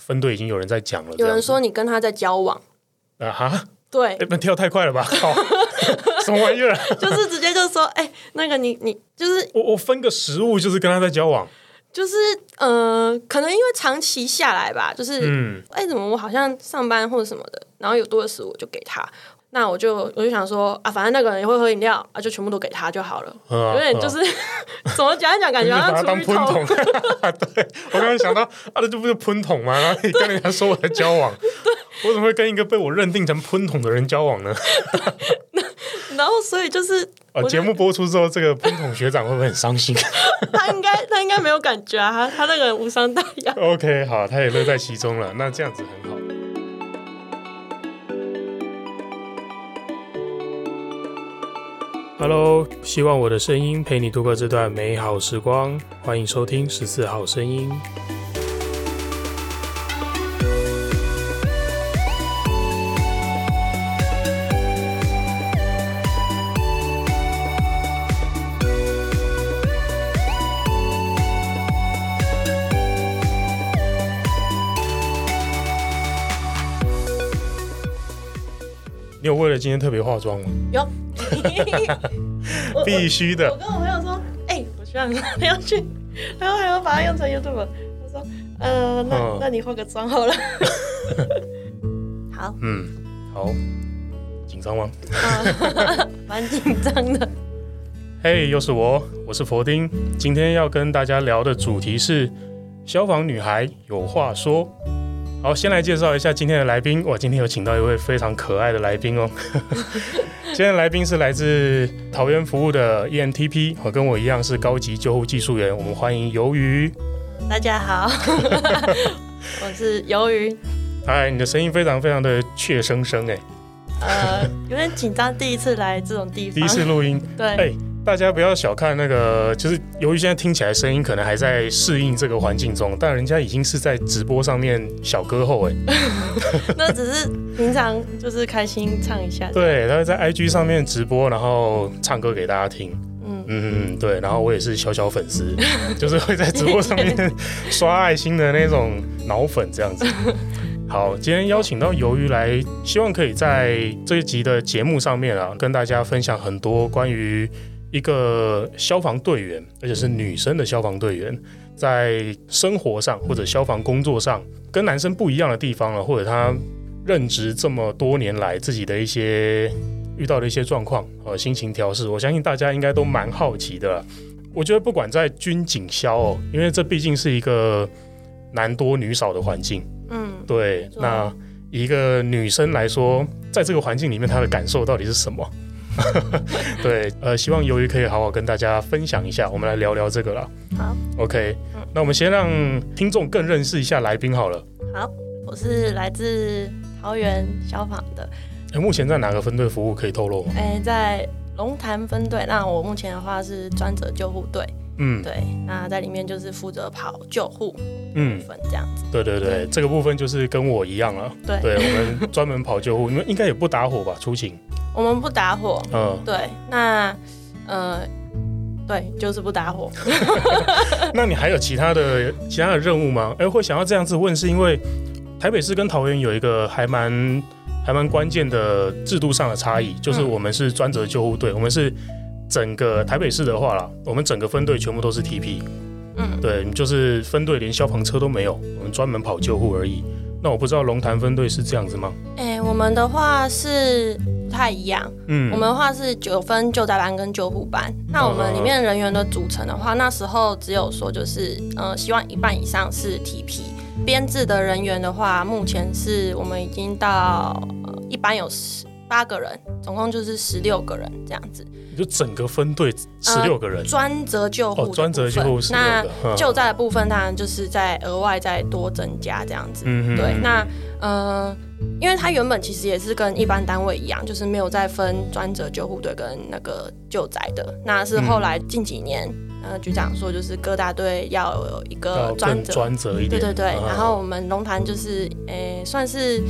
分队已经有人在讲了，有人说你跟他在交往啊哈，对，那跳太快了吧？好，什么玩意儿？就是直接就说，哎、欸，那个你你就是我我分个食物，就是跟他在交往，就是呃，可能因为长期下来吧，就是嗯，哎、欸，怎么我好像上班或者什么的，然后有多的食物就给他。那我就我就想说啊，反正那个人也会喝饮料啊，就全部都给他就好了。啊、有点就是、啊、怎么讲一讲，感觉好像把他当喷桶。对，我刚才想到啊，这就不是喷桶吗？然后你跟人家说我在交往，我怎么会跟一个被我认定成喷桶的人交往呢？然后所以就是啊，节目播出之后，这个喷桶学长会不会很伤心？他应该他应该没有感觉啊，他他那个人无伤大雅。OK，好，他也乐在其中了，那这样子很好。Hello，希望我的声音陪你度过这段美好时光。欢迎收听十四号声音。你有为了今天特别化妆吗？有。必须的。我跟我朋友说，哎、欸，我希望他要去，然后还要把它用成 YouTube。他说，呃，那、嗯、那你化个妆好了。好，嗯，好，紧张吗？蛮紧张的。嘿，又是我，我是佛丁。今天要跟大家聊的主题是消防女孩有话说。好，先来介绍一下今天的来宾。我今天有请到一位非常可爱的来宾哦。今天的来宾是来自桃园服务的 ENTP，和跟我一样是高级救护技术员。我们欢迎鱿鱼。大家好，我是鱿鱼。嗨，你的声音非常非常的怯生生哎。呃，有点紧张，第一次来这种地方，第一次录音。对。欸大家不要小看那个，就是由于现在听起来声音可能还在适应这个环境中，但人家已经是在直播上面小歌后哎。那只是平常就是开心唱一下。对，他会在 IG 上面直播，然后唱歌给大家听。嗯嗯，对，然后我也是小小粉丝，就是会在直播上面刷爱心的那种脑粉这样子。好，今天邀请到鱿鱼来，希望可以在这一集的节目上面啊，跟大家分享很多关于。一个消防队员，而且是女生的消防队员，在生活上或者消防工作上跟男生不一样的地方了，或者他任职这么多年来自己的一些遇到的一些状况和心情调试，我相信大家应该都蛮好奇的。我觉得不管在军警消哦，因为这毕竟是一个男多女少的环境，嗯，对。那一个女生来说，在这个环境里面，她的感受到底是什么？对，呃，希望鱿鱼可以好好跟大家分享一下，我们来聊聊这个了。好，OK，嗯，那我们先让听众更认识一下来宾好了。好，我是来自桃园消防的。欸，目前在哪个分队服务可以透露吗？哎，欸，在龙潭分队。那我目前的话是专责救护队。嗯，对，那在里面就是负责跑救护，嗯，分这样子。对对对，对，这个部分就是跟我一样了。对，对我们专门跑救护，你们应该也不打火吧？出勤。我们不打火，嗯，对，那，呃，对，就是不打火。那你还有其他的其他的任务吗？哎，会想要这样子问，是因为台北市跟桃园有一个还蛮还蛮关键的制度上的差异，就是我们是专责救护队，我们是整个台北市的话啦，我们整个分队全部都是 TP，嗯，对，就是分队连消防车都没有，我们专门跑救护而已。那我不知道龙潭分队是这样子吗？哎，我们的话是。不太一样，嗯，我们的话是九分救灾班跟救护班。那我们里面人员的组成的话，那时候只有说就是，呃，希望一半以上是 TP。编制的人员的话，目前是我们已经到呃一般有十八个人，总共就是十六个人这样子。就整个分队十六个人，专、呃、责救护，专、哦、责救护。那救灾的部分当然就是在额外再多增加这样子。嗯对，那呃。因为他原本其实也是跟一般单位一样，就是没有再分专责救护队跟那个救灾的。那是后来近几年，呃，局长说就是各大队要有一个专责，专责一点。对对对。然后我们龙潭就是，诶、欸，算是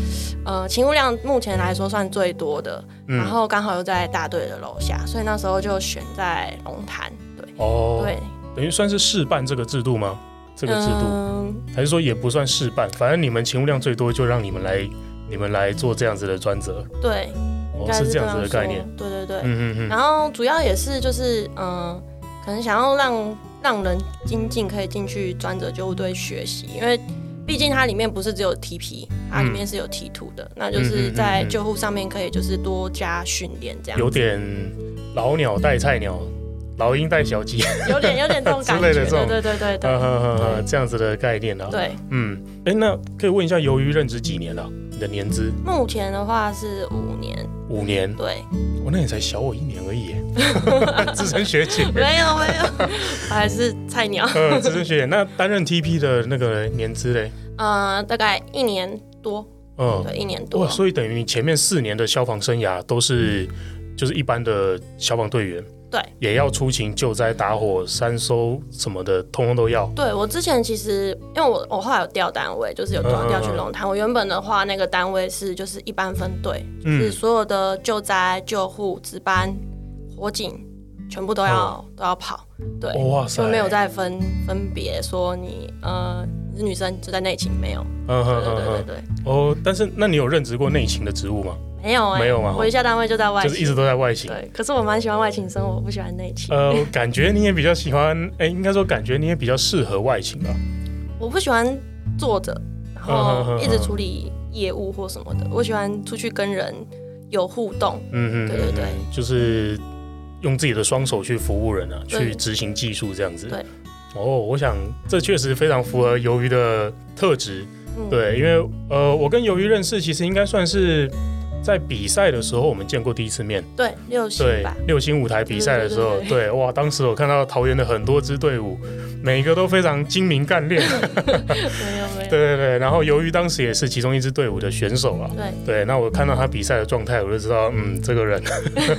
呃勤务量目前来说算最多的。然后刚好又在大队的楼下，所以那时候就选在龙潭。对。哦。对。等于算是试办这个制度吗？这个制度。嗯嗯，还是说也不算事办，反正你们勤务量最多，就让你们来，你们来做这样子的专责。对，哦，是这样子的概念。对对对，嗯嗯嗯。然后主要也是就是嗯、呃，可能想要让让人精进，可以进去专责救护队学习，因为。毕竟它里面不是只有 TP，它里面是有 T 图的，嗯、那就是在救护上面可以就是多加训练这样。有点老鸟带菜鸟，老鹰带小鸡，有点有点这种 感觉，对对对对对，这样子的概念啊。对，嗯，哎，那可以问一下，鱿鱼任职几年了？你的年资？目前的话是五年。五年？对。我那你才小我一年而已，资深学姐。没有没有，我还是菜鸟。呃，资深学姐，那担任 TP 的那个年资嘞？呃，大概一年多。嗯，对，一年多。哇，所以等于你前面四年的消防生涯都是就是一般的消防队员。对，也要出勤救灾、打火、三搜什么的，通通都要。对，我之前其实，因为我我后来有调单位，就是有调调去龙潭。我原本的话，那个单位是就是一般分队，嗯、就是所有的救灾、救护、值班、火警，全部都要、嗯、都要跑。对，哇塞，就没有再分分别说你呃你是女生就在内勤没有。嗯哼，对对对对。哦，但是那你有任职过内勤的职务吗？没有哎、欸，没有吗？我一下单位就在外勤，就是一直都在外勤。对，可是我蛮喜欢外勤生活，我不喜欢内勤。呃，感觉你也比较喜欢，哎、欸，应该说感觉你也比较适合外勤吧？我不喜欢坐着，然后一直处理业务或什么的。我喜欢出去跟人有互动。嗯嗯，对对对，就是用自己的双手去服务人啊，去执行技术这样子。对。哦，我想这确实非常符合鱿鱼的特质。嗯、对，因为呃，我跟鱿鱼认识，其实应该算是。在比赛的时候，我们见过第一次面。对，六星对六星舞台比赛的时候，对哇，当时我看到桃园的很多支队伍，每一个都非常精明干练。没有没有。对对对，然后由于当时也是其中一支队伍的选手啊。对对，那我看到他比赛的状态，我就知道，嗯，这个人，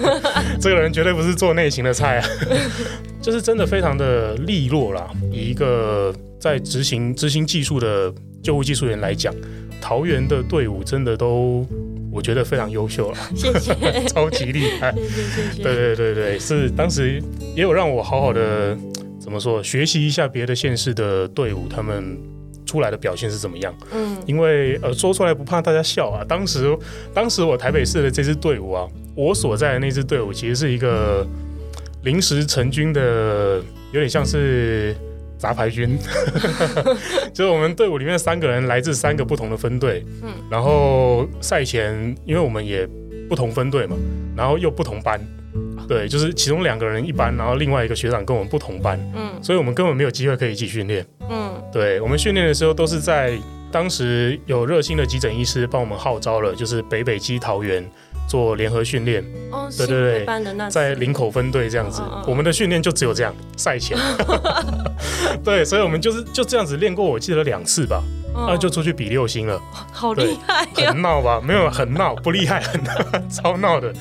这个人绝对不是做内勤的菜啊，就是真的非常的利落啦。以一个在执行执行技术的救护技术员来讲，桃园的队伍真的都。我觉得非常优秀了，谢谢，超级厉害，谢谢谢谢。对对对对，是当时也有让我好好的怎么说，学习一下别的县市的队伍，他们出来的表现是怎么样。嗯，因为呃说出来不怕大家笑啊，当时当时我台北市的这支队伍啊，我所在的那支队伍其实是一个临时成军的，有点像是。杂牌军，就是我们队伍里面三个人来自三个不同的分队，嗯，然后赛前因为我们也不同分队嘛，然后又不同班，对，就是其中两个人一班，然后另外一个学长跟我们不同班，嗯，所以我们根本没有机会可以一起训练，嗯，对，我们训练的时候都是在当时有热心的急诊医师帮我们号召了，就是北北基桃园。做联合训练，哦，对对对，在林口分队这样子，我们的训练就只有这样，赛前，对，所以我们就是就这样子练过，我记得两次吧，那就出去比六星了，好厉害，很闹吧？没有很闹，不厉害，很 超闹的，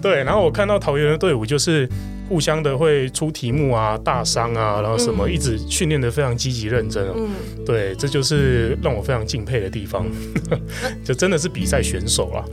对。然后我看到桃园的队伍就是互相的会出题目啊、大伤啊，然后什么一直训练的非常积极认真，嗯，对，这就是让我非常敬佩的地方，就真的是比赛选手啊。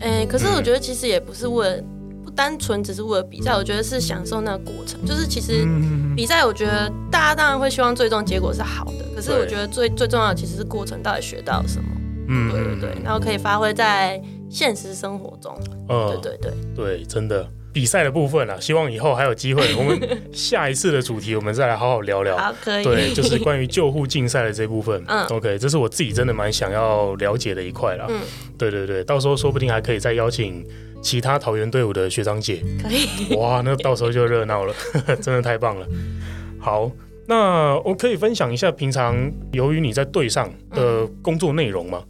哎、欸，可是我觉得其实也不是为了不单纯只是为了比赛，我觉得是享受那个过程。就是其实比赛，我觉得大家当然会希望最终结果是好的，可是我觉得最最重要的其实是过程到底学到了什么。嗯，对对对，然后可以发挥在现实生活中。嗯，对对对对，真的比赛的部分啊，希望以后还有机会，我们下一次的主题我们再来好好聊聊。好，可以。对，就是关于救护竞赛的这部分。嗯，OK，这是我自己真的蛮想要了解的一块啦。嗯。对对对，到时候说不定还可以再邀请其他桃园队伍的学长姐。可以。哇，那到时候就热闹了，真的太棒了。好，那我可以分享一下平常由于你在队上的工作内容吗？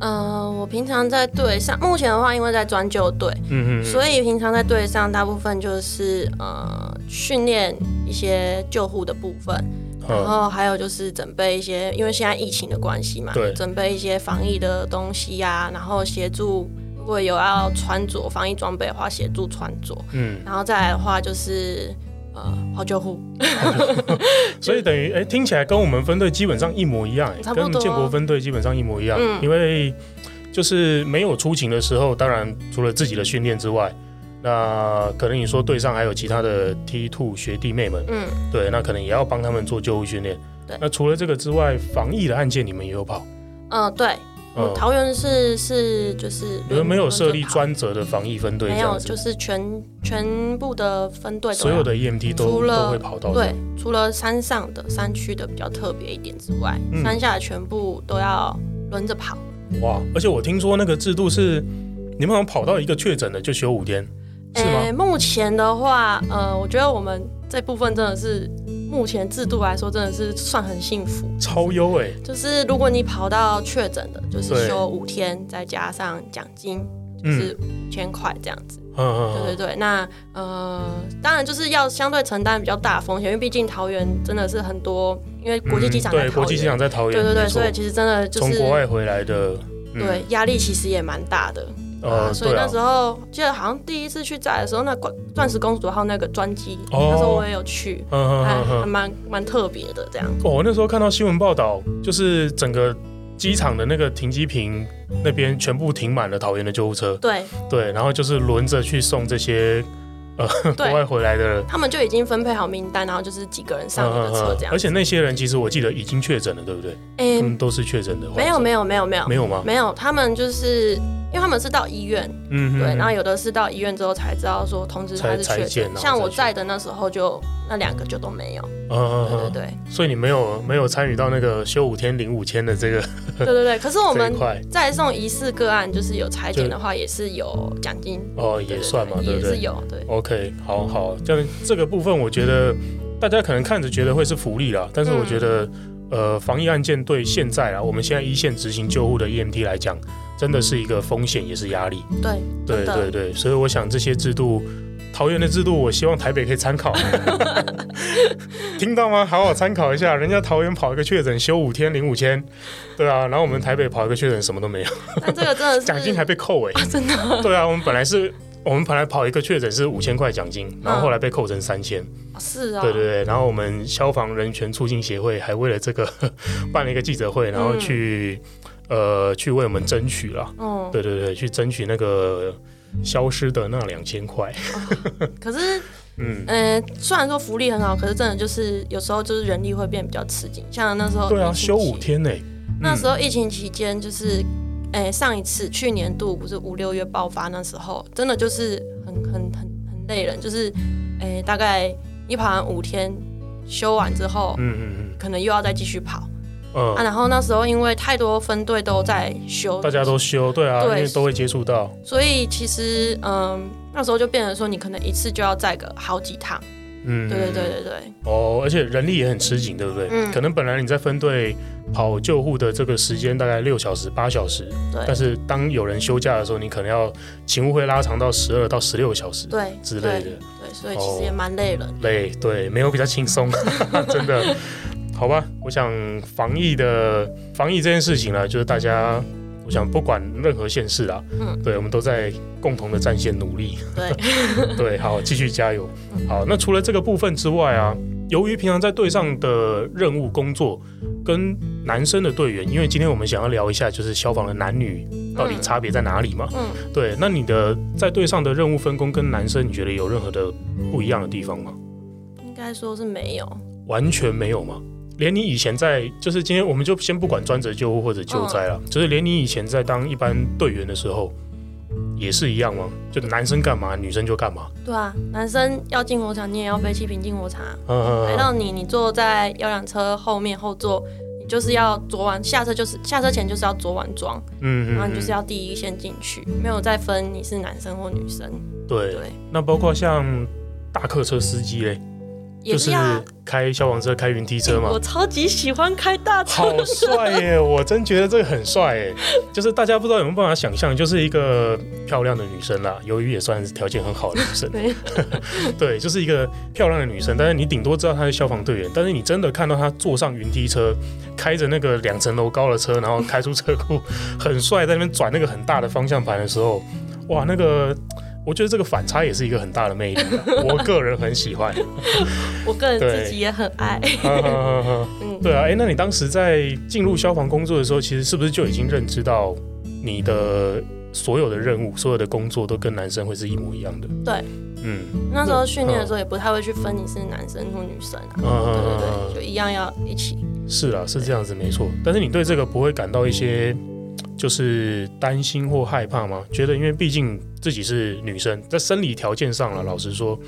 嗯、呃，我平常在队上，目前的话，因为在专救队，嗯嗯，所以平常在队上大部分就是呃训练一些救护的部分。然后还有就是准备一些，因为现在疫情的关系嘛，对，准备一些防疫的东西呀、啊，然后协助如果有要穿着防疫装备的话，协助穿着，嗯，然后再来的话就是呃跑救护，所以等于哎听起来跟我们分队基本上一模一样，跟建国分队基本上一模一样，嗯，因为就是没有出勤的时候，当然除了自己的训练之外。那可能你说队上还有其他的 T two 学弟妹们，嗯，对，那可能也要帮他们做救护训练。对。那除了这个之外，防疫的案件你们也有跑？嗯，对。嗯，桃园是是就是，你们没有设立专责的防疫分队？没有，就是全全部的分队，所有的 EMT 都都会跑到。对，除了山上的山区的比较特别一点之外，嗯、山下的全部都要轮着跑。哇！而且我听说那个制度是，你们好像跑到一个确诊的就休五天，是吗？欸，目前的话，呃，我觉得我们这部分真的是。目前制度来说，真的是算很幸福，超优哎！就是如果你跑到确诊的，就是休五天，再加上奖金，就是五千块这样子。嗯，对对对。那呃，当然就是要相对承担比较大风险，因为毕竟桃园真的是很多，因为国际机场在对，国际机场在桃园，对对对，所以其实真的就是从国外回来的，对，压力其实也蛮大的。呃，所以那时候记得好像第一次去载的时候，那钻钻石公主号那个专机，那时候我也有去，还 还蛮蛮特别的这样。哦，那时候看到新闻报道，就是整个机场的那个停机坪那边全部停满了桃园的救护车，对对，然后就是轮着去送这些。呃，国外回来的，他们就已经分配好名单，然后就是几个人上一个车这样。而且那些人其实我记得已经确诊了，对不对？他们都是确诊的。没有没有没有没有没有吗？没有，他们就是因为他们是到医院，嗯，对，然后有的是到医院之后才知道说通知他是确诊。像我在的那时候就那两个就都没有。嗯，对对对。所以你没有没有参与到那个休五天领五千的这个。对对对，可是我们再送疑似个案，就是有采检的话也是有奖金。哦，也算嘛，对不对？也是有，对。OK，好好，这样这个部分，我觉得大家可能看着觉得会是福利啦，但是我觉得，嗯、呃，防疫案件对现在啊，我们现在一线执行救护的 EMT 来讲，真的是一个风险，也是压力。对，对对对，所以我想这些制度，桃园的制度，我希望台北可以参考。听到吗？好好参考一下，人家桃园跑一个确诊休五天领五千，对啊，然后我们台北跑一个确诊什么都没有。但这个真的是奖金还被扣哎、欸啊，真的。对啊，我们本来是。我们本来跑一个确诊是五千块奖金，然后后来被扣成三千。是啊。对对对，然后我们消防人权促进协会还为了这个办了一个记者会，然后去、嗯、呃去为我们争取了。哦。对对对，去争取那个消失的那两千块。哦、可是，嗯呃，虽然说福利很好，可是真的就是有时候就是人力会变比较吃紧，像那时候。对啊，休五天呢。那时候疫情期间就是。哎、欸，上一次去年度不是五六月爆发那时候，真的就是很很很很累人，就是哎、欸，大概你跑完五天，休完之后，嗯嗯嗯，可能又要再继续跑，嗯啊，然后那时候因为太多分队都在休，大家都休，对啊，对，因为都会接触到，所以其实嗯，那时候就变成说你可能一次就要载个好几趟。嗯，对对对对对。哦，而且人力也很吃紧，对不对？嗯。可能本来你在分队跑救护的这个时间大概六小时、八小时，对。但是当有人休假的时候，你可能要勤务会拉长到十二到十六小时，对之类的。对，所以其实也蛮累了。累，对，没有比较轻松，真的。好吧，我想防疫的防疫这件事情呢，就是大家。我想不管任何县市啊，嗯，对，我们都在共同的战线努力。对，对，好，继续加油。好，那除了这个部分之外啊，由于平常在队上的任务工作跟男生的队员，因为今天我们想要聊一下，就是消防的男女到底差别在哪里嘛？嗯，对，那你的在队上的任务分工跟男生，你觉得有任何的不一样的地方吗？应该说是没有，完全没有吗？连你以前在，就是今天我们就先不管专责救护或者救灾了，嗯、就是连你以前在当一般队员的时候，也是一样吗？就男生干嘛，女生就干嘛？对啊，男生要进火场，你也要背气瓶进火场。嗯嗯。来到你，你坐在摇篮车后面后座，你就是要昨晚下车，就是下车前就是要昨晚装。嗯嗯。然后你就是要第一先进去，没有再分你是男生或女生。对对。那包括像大客车司机嘞？就是开消防车、开云梯车嘛。我超级喜欢开大车，好帅耶！我真觉得这个很帅耶。就是大家不知道有没有办法想象，就是一个漂亮的女生啦，由于也算是条件很好的女生。对，就是一个漂亮的女生。但是你顶多知道她是消防队员，但是你真的看到她坐上云梯车，开着那个两层楼高的车，然后开出车库，很帅，在那边转那个很大的方向盘的时候，哇，那个。我觉得这个反差也是一个很大的魅力，我个人很喜欢。我个人自己也很爱。对 啊，哎，那你当时在进入消防工作的时候，其实是不是就已经认知到你的所有的任务、所有的工作都跟男生会是一模一样的？对，嗯，那时候训练的时候也不太会去分你是男生或女生啊，对对对，就一样要一起。是啊，是这样子没错。但是你对这个不会感到一些就是担心或害怕吗？觉得因为毕竟自己是女生，在生理条件上了，老实说，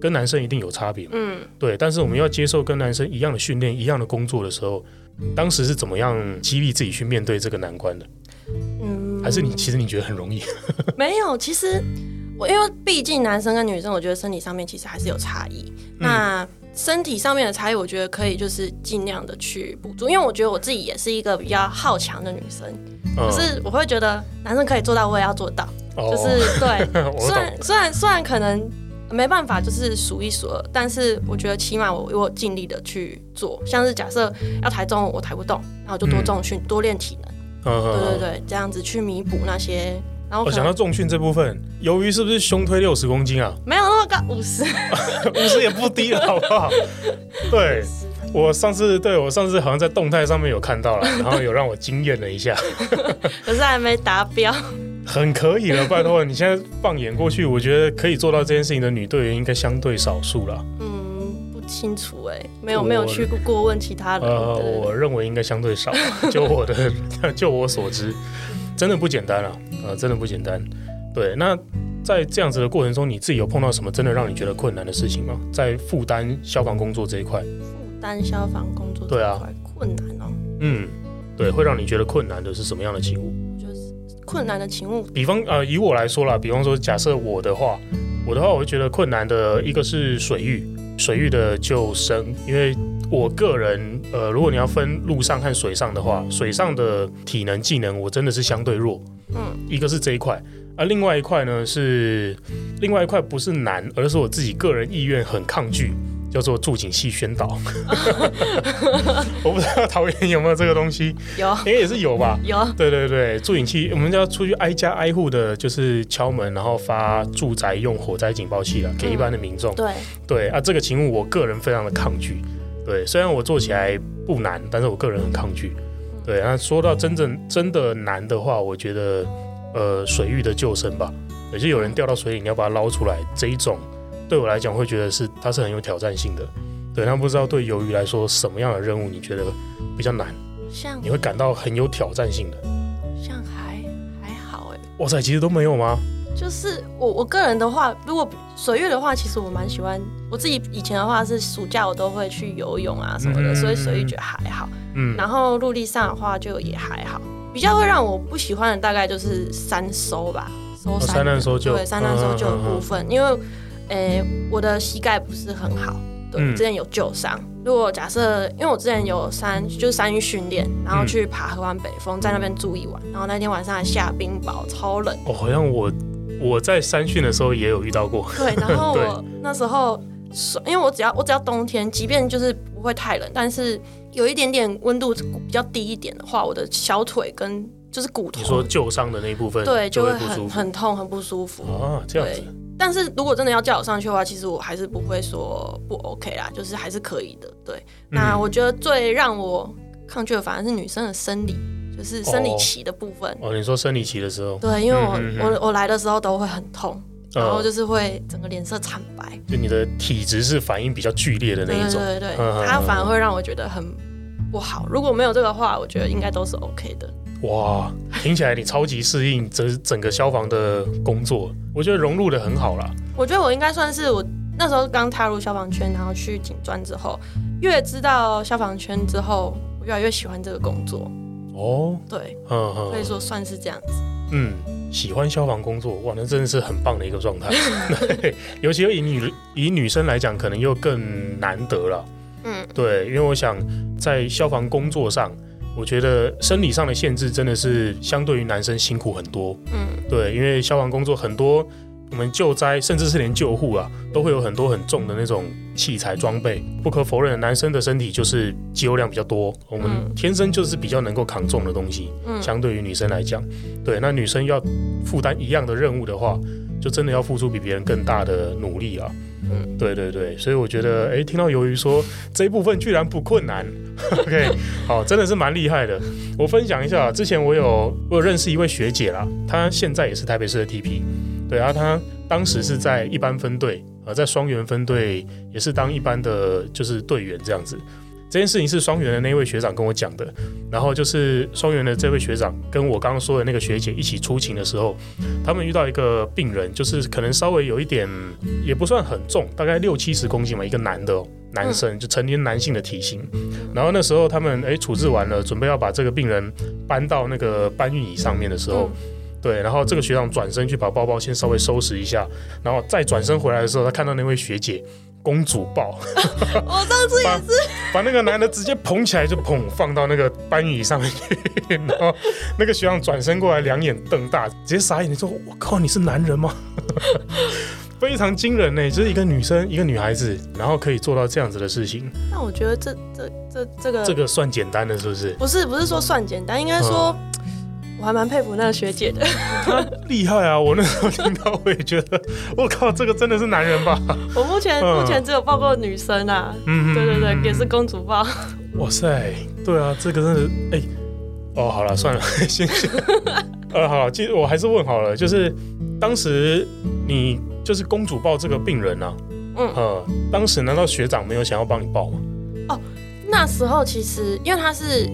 跟男生一定有差别。嗯，对。但是我们要接受跟男生一样的训练、一样的工作的时候，当时是怎么样激励自己去面对这个难关的？嗯，还是你其实你觉得很容易？没有，其实我因为毕竟男生跟女生，我觉得生理上面其实还是有差异。嗯、那身体上面的差异，我觉得可以就是尽量的去补足，因为我觉得我自己也是一个比较好强的女生，可是我会觉得男生可以做到，我也要做到，哦、就是对。虽然 虽然虽然可能没办法就是数一数二，但是我觉得起码我我尽力的去做，像是假设要抬重我抬不动，然后就多重训、嗯、多练体能。对对对，这样子去弥补那些。然后我想到重训这部分，鱿鱼是不是胸推六十公斤啊？没有那么高，五十，五十也不低了，好不好？对，我上次对我上次好像在动态上面有看到了，然后有让我惊艳了一下，可是还没达标。很可以了，拜托你现在放眼过去，我觉得可以做到这件事情的女队员应该相对少数了。嗯。不清楚哎，没有没有去过问其他人。呃，我认为应该相对少，就我的就我所知，真的不简单啊，呃，真的不简单。对，那在这样子的过程中，你自己有碰到什么真的让你觉得困难的事情吗？在负担消防工作这一块，负担消防工作这一块，对啊，困难哦。嗯，对，会让你觉得困难的是什么样的情物？就是困难的情物，比方呃，以我来说啦，比方说，假设我的话，我的话，我会觉得困难的一个是水域。水域的救生，因为我个人，呃，如果你要分陆上和水上的话，水上的体能技能我真的是相对弱，嗯，一个是这一块，而另外一块呢是另外一块不是难，而是我自己个人意愿很抗拒。叫做助警器宣导，我不知道桃园有没有这个东西，有，应该也是有吧？有，对对对，助警器，我们就要出去挨家挨户的，就是敲门，然后发住宅用火灾警报器了，给一般的民众。对对啊，这个勤务我个人非常的抗拒。对，虽然我做起来不难，但是我个人很抗拒。对，那说到真正真的难的话，我觉得呃水域的救生吧，也就有人掉到水里，你要把它捞出来这一种。对我来讲，会觉得是它是很有挑战性的。对，那不知道对鱿鱼来说，什么样的任务你觉得比较难？像你会感到很有挑战性的？像还还好哎。哇塞，其实都没有吗？就是我我个人的话，如果水域的话，其实我蛮喜欢。我自己以前的话是暑假我都会去游泳啊什么的，嗯、所以水域觉得还好。嗯。然后陆地上的话就也还好。比较会让我不喜欢的大概就是山收吧，搜山、哦、山难搜救。对，山难搜救的部分，嗯、因为。诶、欸，我的膝盖不是很好，对，嗯、之前有旧伤。如果假设，因为我之前有山，就是山域训练，然后去爬合欢北峰，在那边住一晚，然后那天晚上还下冰雹，超冷。哦，好像我我在山训的时候也有遇到过。对，然后 我那时候，因为我只要我只要冬天，即便就是不会太冷，但是有一点点温度比较低一点的话，我的小腿跟就是骨头，你说旧伤的那一部分，对，就会很很痛，很不舒服。啊，这样子。但是如果真的要叫我上去的话，其实我还是不会说不 OK 啦，就是还是可以的。对，嗯、那我觉得最让我抗拒的反而是女生的生理，就是生理期的部分。哦，哦，你说生理期的时候？对，因为我、嗯、我我来的时候都会很痛，嗯、然后就是会整个脸色惨白。就你的体质是反应比较剧烈的那一种。对对对，嗯、它反而会让我觉得很不好。如果没有这个话，我觉得应该都是 OK 的。哇，听起来你超级适应整整个消防的工作，我觉得融入的很好啦。我觉得我应该算是我那时候刚踏入消防圈，然后去警专之后，越知道消防圈之后，我越来越喜欢这个工作。哦，对，嗯嗯，可以说算是这样子。嗯，喜欢消防工作，哇，那真的是很棒的一个状态。对，尤其以女以女生来讲，可能又更难得了。嗯，对，因为我想在消防工作上。我觉得生理上的限制真的是相对于男生辛苦很多。嗯，对，因为消防工作很多，我们救灾甚至是连救护啊，都会有很多很重的那种器材装备。不可否认，男生的身体就是肌肉量比较多，我们天生就是比较能够扛重的东西。嗯，相对于女生来讲，对，那女生要负担一样的任务的话，就真的要付出比别人更大的努力啊。嗯，对对对，所以我觉得，哎，听到鱿鱼说这一部分居然不困难，OK，好，真的是蛮厉害的。我分享一下，之前我有我有认识一位学姐啦，她现在也是台北市的 TP，对啊，他当时是在一般分队，呃，在双元分队也是当一般的就是队员这样子。这件事情是双元的那位学长跟我讲的，然后就是双元的这位学长跟我刚刚说的那个学姐一起出勤的时候，他们遇到一个病人，就是可能稍微有一点，也不算很重，大概六七十公斤嘛，一个男的男生，就成年男性的体型。然后那时候他们哎处置完了，准备要把这个病人搬到那个搬运椅上面的时候，对，然后这个学长转身去把包包先稍微收拾一下，然后再转身回来的时候，他看到那位学姐。公主抱，我上次也是把，把那个男的直接捧起来就捧放到那个班椅上面去，然后那个学长转身过来，两眼瞪大，直接傻眼，你说我靠，你是男人吗？非常惊人呢，就是一个女生，一个女孩子，然后可以做到这样子的事情。那我觉得这这这这个这个算简单的，是不是？不是，不是说算简单，应该说。嗯我还蛮佩服那个学姐的，厉害啊！我那时候听到，我也觉得，我靠，这个真的是男人吧？我目前、嗯、目前只有抱过女生啊，嗯对对对，也是公主抱。哇塞，对啊，这个真的，哎、欸，哦，好了，算了，先 先，呃，好了，其实我还是问好了，就是当时你就是公主抱这个病人啊，嗯，呃，当时难道学长没有想要帮你抱吗？哦，那时候其实因为他是。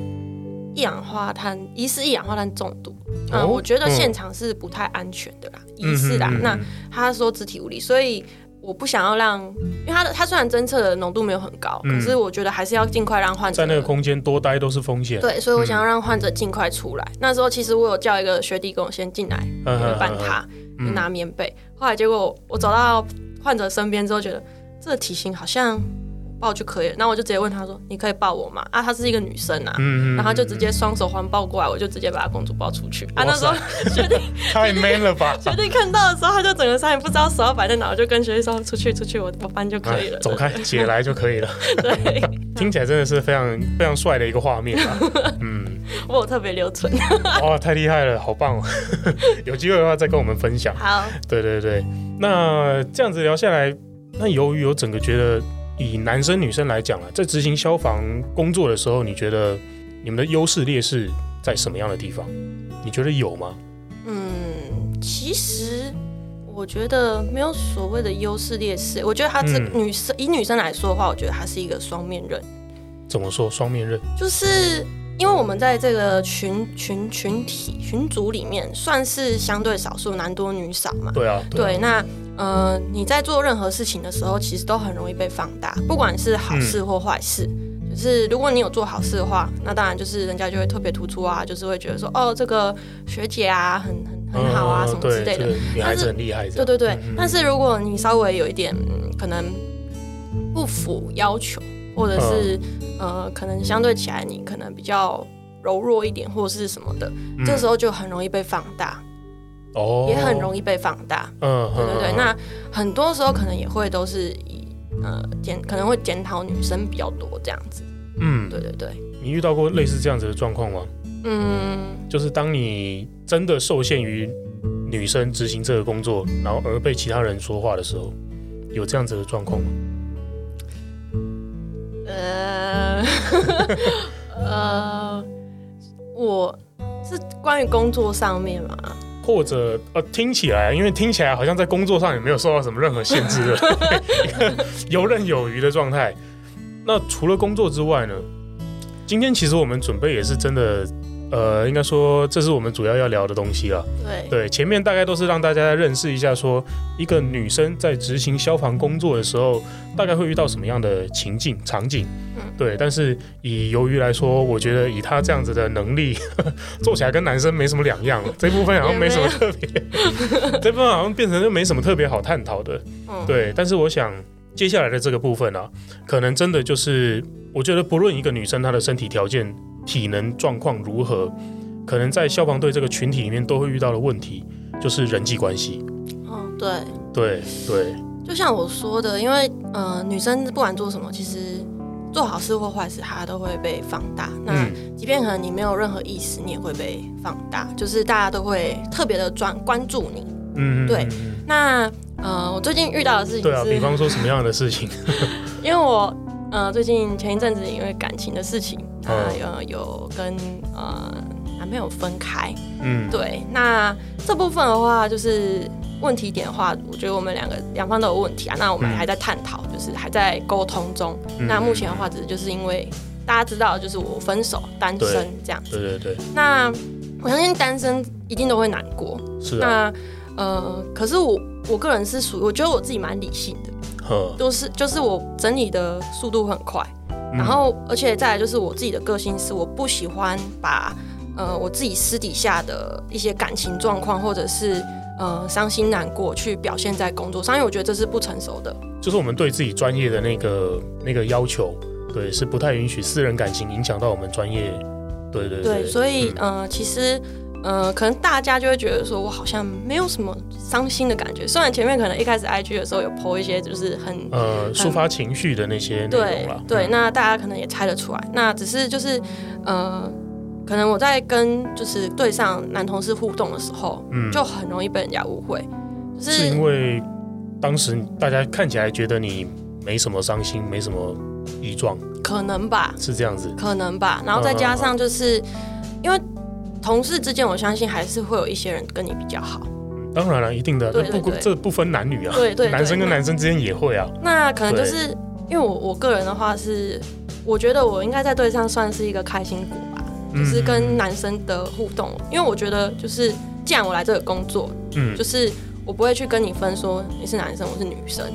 一氧化碳疑似一氧化碳中毒，嗯，哦、我觉得现场是不太安全的啦，嗯、疑似啦。嗯、那他说肢体无力，所以我不想要让，因为他的他虽然侦测的浓度没有很高，嗯、可是我觉得还是要尽快让患者在那个空间多待都是风险。对，所以我想要让患者尽快出来。嗯、那时候其实我有叫一个学弟跟我先进来，陪伴他，拿棉被。嗯、后来结果我走到患者身边之后，觉得这个体型好像。抱就可以了，然后我就直接问他说：“你可以抱我吗？”啊，她是一个女生啊，嗯、然后他就直接双手环抱过来，我就直接把她公主抱出去。啊，那时候学弟 太 man 了吧？学弟看到的时候，他就整个上也不知道手要摆在哪，我就跟学弟说：“出去，出去，我我搬就可以了。”走开，姐来就可以了。对，听起来真的是非常非常帅的一个画面啊。嗯，我有特别留存。哇，太厉害了，好棒哦！有机会的话再跟我们分享。好，对对对，那这样子聊下来，那由于我整个觉得。以男生女生来讲啊，在执行消防工作的时候，你觉得你们的优势劣势在什么样的地方？你觉得有吗？嗯，其实我觉得没有所谓的优势劣势。我觉得他这女生、嗯、以女生来说的话，我觉得她是一个双面刃。怎么说双面刃？就是因为我们在这个群群群体群组里面，算是相对少数，男多女少嘛。对啊。对，啊对，那。呃，你在做任何事情的时候，其实都很容易被放大，不管是好事或坏事。嗯、就是如果你有做好事的话，那当然就是人家就会特别突出啊，就是会觉得说，哦，这个学姐啊，很很很好啊，嗯、什么之类的。女孩子很厉害。对对对。嗯、但是如果你稍微有一点可能不符要求，或者是、嗯、呃，可能相对起来你可能比较柔弱一点，或者是什么的，嗯、这时候就很容易被放大。哦，也很容易被放大。嗯，对对对。嗯、那很多时候可能也会都是以呃检可能会检讨女生比较多这样子。嗯，对对对。你遇到过类似这样子的状况吗？嗯，就是当你真的受限于女生执行这个工作，然后而被其他人说话的时候，有这样子的状况吗？呃，呃，我是关于工作上面嘛。或者呃，听起来，因为听起来好像在工作上也没有受到什么任何限制的，游刃有余的状态。那除了工作之外呢？今天其实我们准备也是真的。呃，应该说这是我们主要要聊的东西了。对对，前面大概都是让大家认识一下，说一个女生在执行消防工作的时候，大概会遇到什么样的情境场景。嗯，对。但是以鱿鱼来说，我觉得以她这样子的能力，呵 呵做起来跟男生没什么两样。这部分好像没什么特别，这部分好像变成就没什么特别好探讨的。嗯，对。但是我想接下来的这个部分啊，可能真的就是，我觉得不论一个女生她的身体条件。体能状况如何，可能在消防队这个群体里面都会遇到的问题，就是人际关系。嗯，对，对对。就像我说的，因为呃，女生不管做什么，其实做好事或坏事，她都会被放大。那即便可能你没有任何意识，你也会被放大，就是大家都会特别的专关注你。嗯，对。那呃，我最近遇到的事情，对啊，比方说什么样的事情？因为我。呃，最近前一阵子因为感情的事情，他有有跟呃男朋友分开。嗯，对。那这部分的话，就是问题点的话，我觉得我们两个两方都有问题啊。那我们还在探讨，就是还在沟通中。嗯、那目前的话，只是就是因为大家知道，就是我分手单身这样子。对对对。那我相信单身一定都会难过。是啊。那呃，可是我我个人是属于，我觉得我自己蛮理性的。呵。就是就是我整理的速度很快，嗯、然后而且再来就是我自己的个性是，我不喜欢把呃我自己私底下的一些感情状况或者是。呃，伤心难过去表现在工作上，因为我觉得这是不成熟的。就是我们对自己专业的那个那个要求，对，是不太允许私人感情影响到我们专业。对对对，对，所以、嗯、呃，其实呃，可能大家就会觉得说我好像没有什么伤心的感觉。虽然前面可能一开始 IG 的时候有 po 一些就是很呃抒发情绪的那些内容了，对，对，那大家可能也猜得出来。那只是就是呃。可能我在跟就是对上男同事互动的时候，嗯，就很容易被人家误会，就是，是因为当时大家看起来觉得你没什么伤心，没什么异状，可能吧，是这样子，可能吧。然后再加上就是因为同事之间，我相信还是会有一些人跟你比较好。当然了，一定的，对对对，不这不分男女啊，对对，对，男生跟男生之间也会啊。那可能就是因为我我个人的话是，我觉得我应该在队上算是一个开心果吧。就是跟男生的互动，因为我觉得就是，既然我来这个工作，嗯，就是我不会去跟你分说你是男生，我是女生，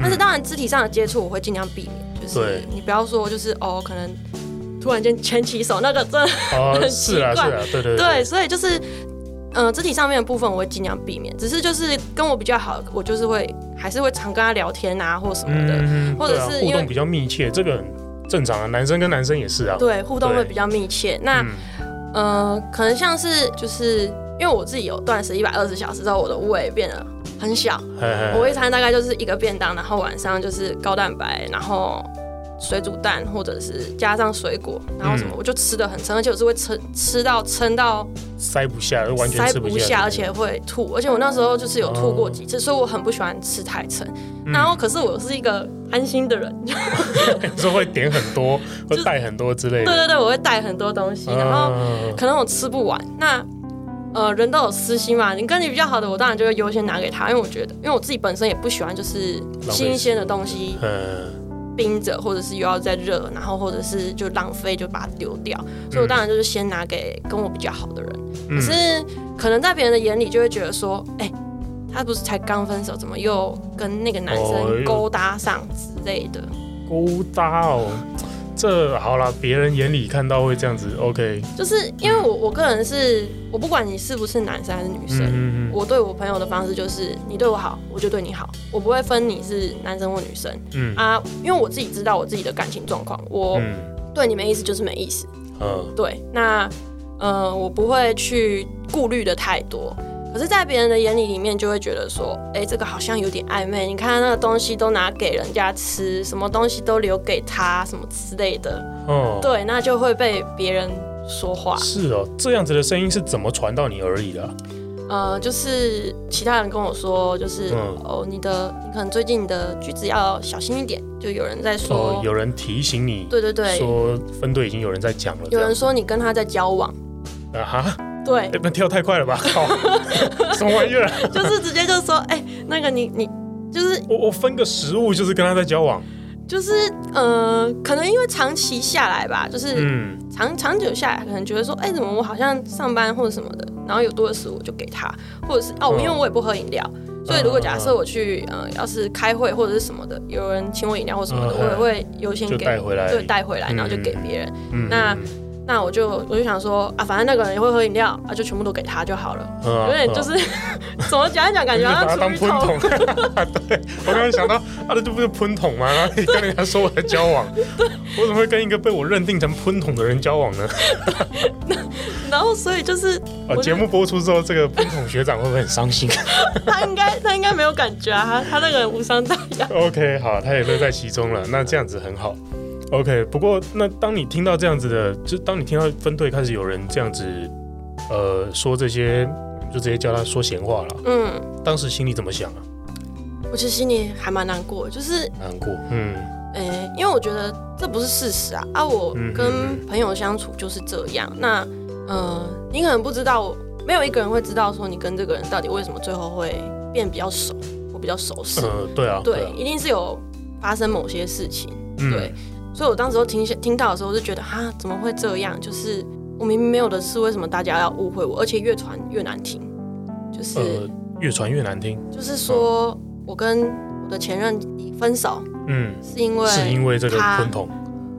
但是当然肢体上的接触我会尽量避免，就是你不要说就是哦，可能突然间牵起手，那个真的很奇怪，对对对，所以就是，呃，肢体上面的部分我会尽量避免，只是就是跟我比较好，我就是会还是会常跟他聊天啊，或什么的，或者是互动比较密切，这个。正常啊，男生跟男生也是啊。对，互动会比较密切。那、嗯，呃，可能像是就是因为我自己有断食一百二十小时之后，我的胃变得很小。嘿嘿嘿，我一餐大概就是一个便当，然后晚上就是高蛋白，然后水煮蛋或者是加上水果，然后什么，我就吃的很撑，而且我是会撑吃到撑到塞不下，完全吃不下，塞不下，而且会吐。而且我那时候就是有吐过几次，哦、所以我很不喜欢吃太撑。然后，可是我是一个安心的人，就是会点很多，会带很多之类的。对对对，我会带很多东西，然后可能我吃不完。那呃，人都有私心嘛，你跟你比较好的，我当然就会优先拿给他，因为我觉得，因为我自己本身也不喜欢就是新鲜的东西冰着，或者是又要再热，然后或者是就浪费就把它丢掉，所以我当然就是先拿给跟我比较好的人。可是可能在别人的眼里就会觉得说，哎。他不是才刚分手，怎么又跟那个男生勾搭上之类的？勾搭哦，这好了，别人眼里看到会这样子，OK。就是因为我我个人是，我不管你是不是男生还是女生，嗯嗯嗯，我对我朋友的方式就是，你对我好，我就对你好，我不会分你是男生或女生。嗯啊，因为我自己知道我自己的感情状况，我对你没意思就是没意思。嗯，对，那呃，我不会去顾虑的太多。可是，在别人的眼里里面，就会觉得说，哎、欸，这个好像有点暧昧。你看那个东西都拿给人家吃，什么东西都留给他，什么之类的。嗯，对，那就会被别人说话。是哦，这样子的声音是怎么传到你耳里的？呃，就是其他人跟我说，就是、嗯、哦，你的你可能最近你的句子要小心一点。就有人在说，哦、有人提醒你，对对对，说分队已经有人在讲了。有人说你跟他在交往。啊哈。对，那跳太快了吧？靠，什么玩意儿？就是直接就说，哎、欸，那个你你就是我我分个食物，就是跟他在交往，就是呃，可能因为长期下来吧，就是嗯，长长久下来，可能觉得说，哎、欸，怎么我好像上班或者什么的，然后有多的食物就给他，或者是哦，因为我也不喝饮料，所以如果假设我去呃，要是开会或者是什么的，有人请我饮料或什么的，我也会优先给带回来，对，带回来，然后就给别人，嗯、那。那我就我就想说啊，反正那个人也会喝饮料啊，就全部都给他就好了。嗯、有点就是、嗯、怎么讲一讲，感觉好像当喷桶。对，我刚刚想到啊，这不是喷桶吗？然后你跟人家说我在交往，我怎么会跟一个被我认定成喷桶的人交往呢？然后所以就是啊，节目播出之后，这个喷桶学长会不会很伤心？他应该他应该没有感觉啊，他他那个人无伤大雅。OK，好，他也乐在其中了，那这样子很好。OK，不过那当你听到这样子的，就当你听到分队开始有人这样子，呃，说这些，就直接叫他说闲话了。嗯，当时心里怎么想啊？我其实心里还蛮难过，就是难过。嗯，哎、欸，因为我觉得这不是事实啊。啊，我跟朋友相处就是这样。嗯、那，呃，你可能不知道，没有一个人会知道说你跟这个人到底为什么最后会变比较熟，我比较熟识。呃，对啊，对，对啊，一定是有发生某些事情。嗯、对，所以我当时候听听到的时候，我就觉得哈，怎么会这样？就是我明明没有的事，为什么大家要误会我？而且越传越难听，就是、呃、越传越难听。就是说、嗯、我跟我的前任分手，嗯，是因为是因为这个昆筒。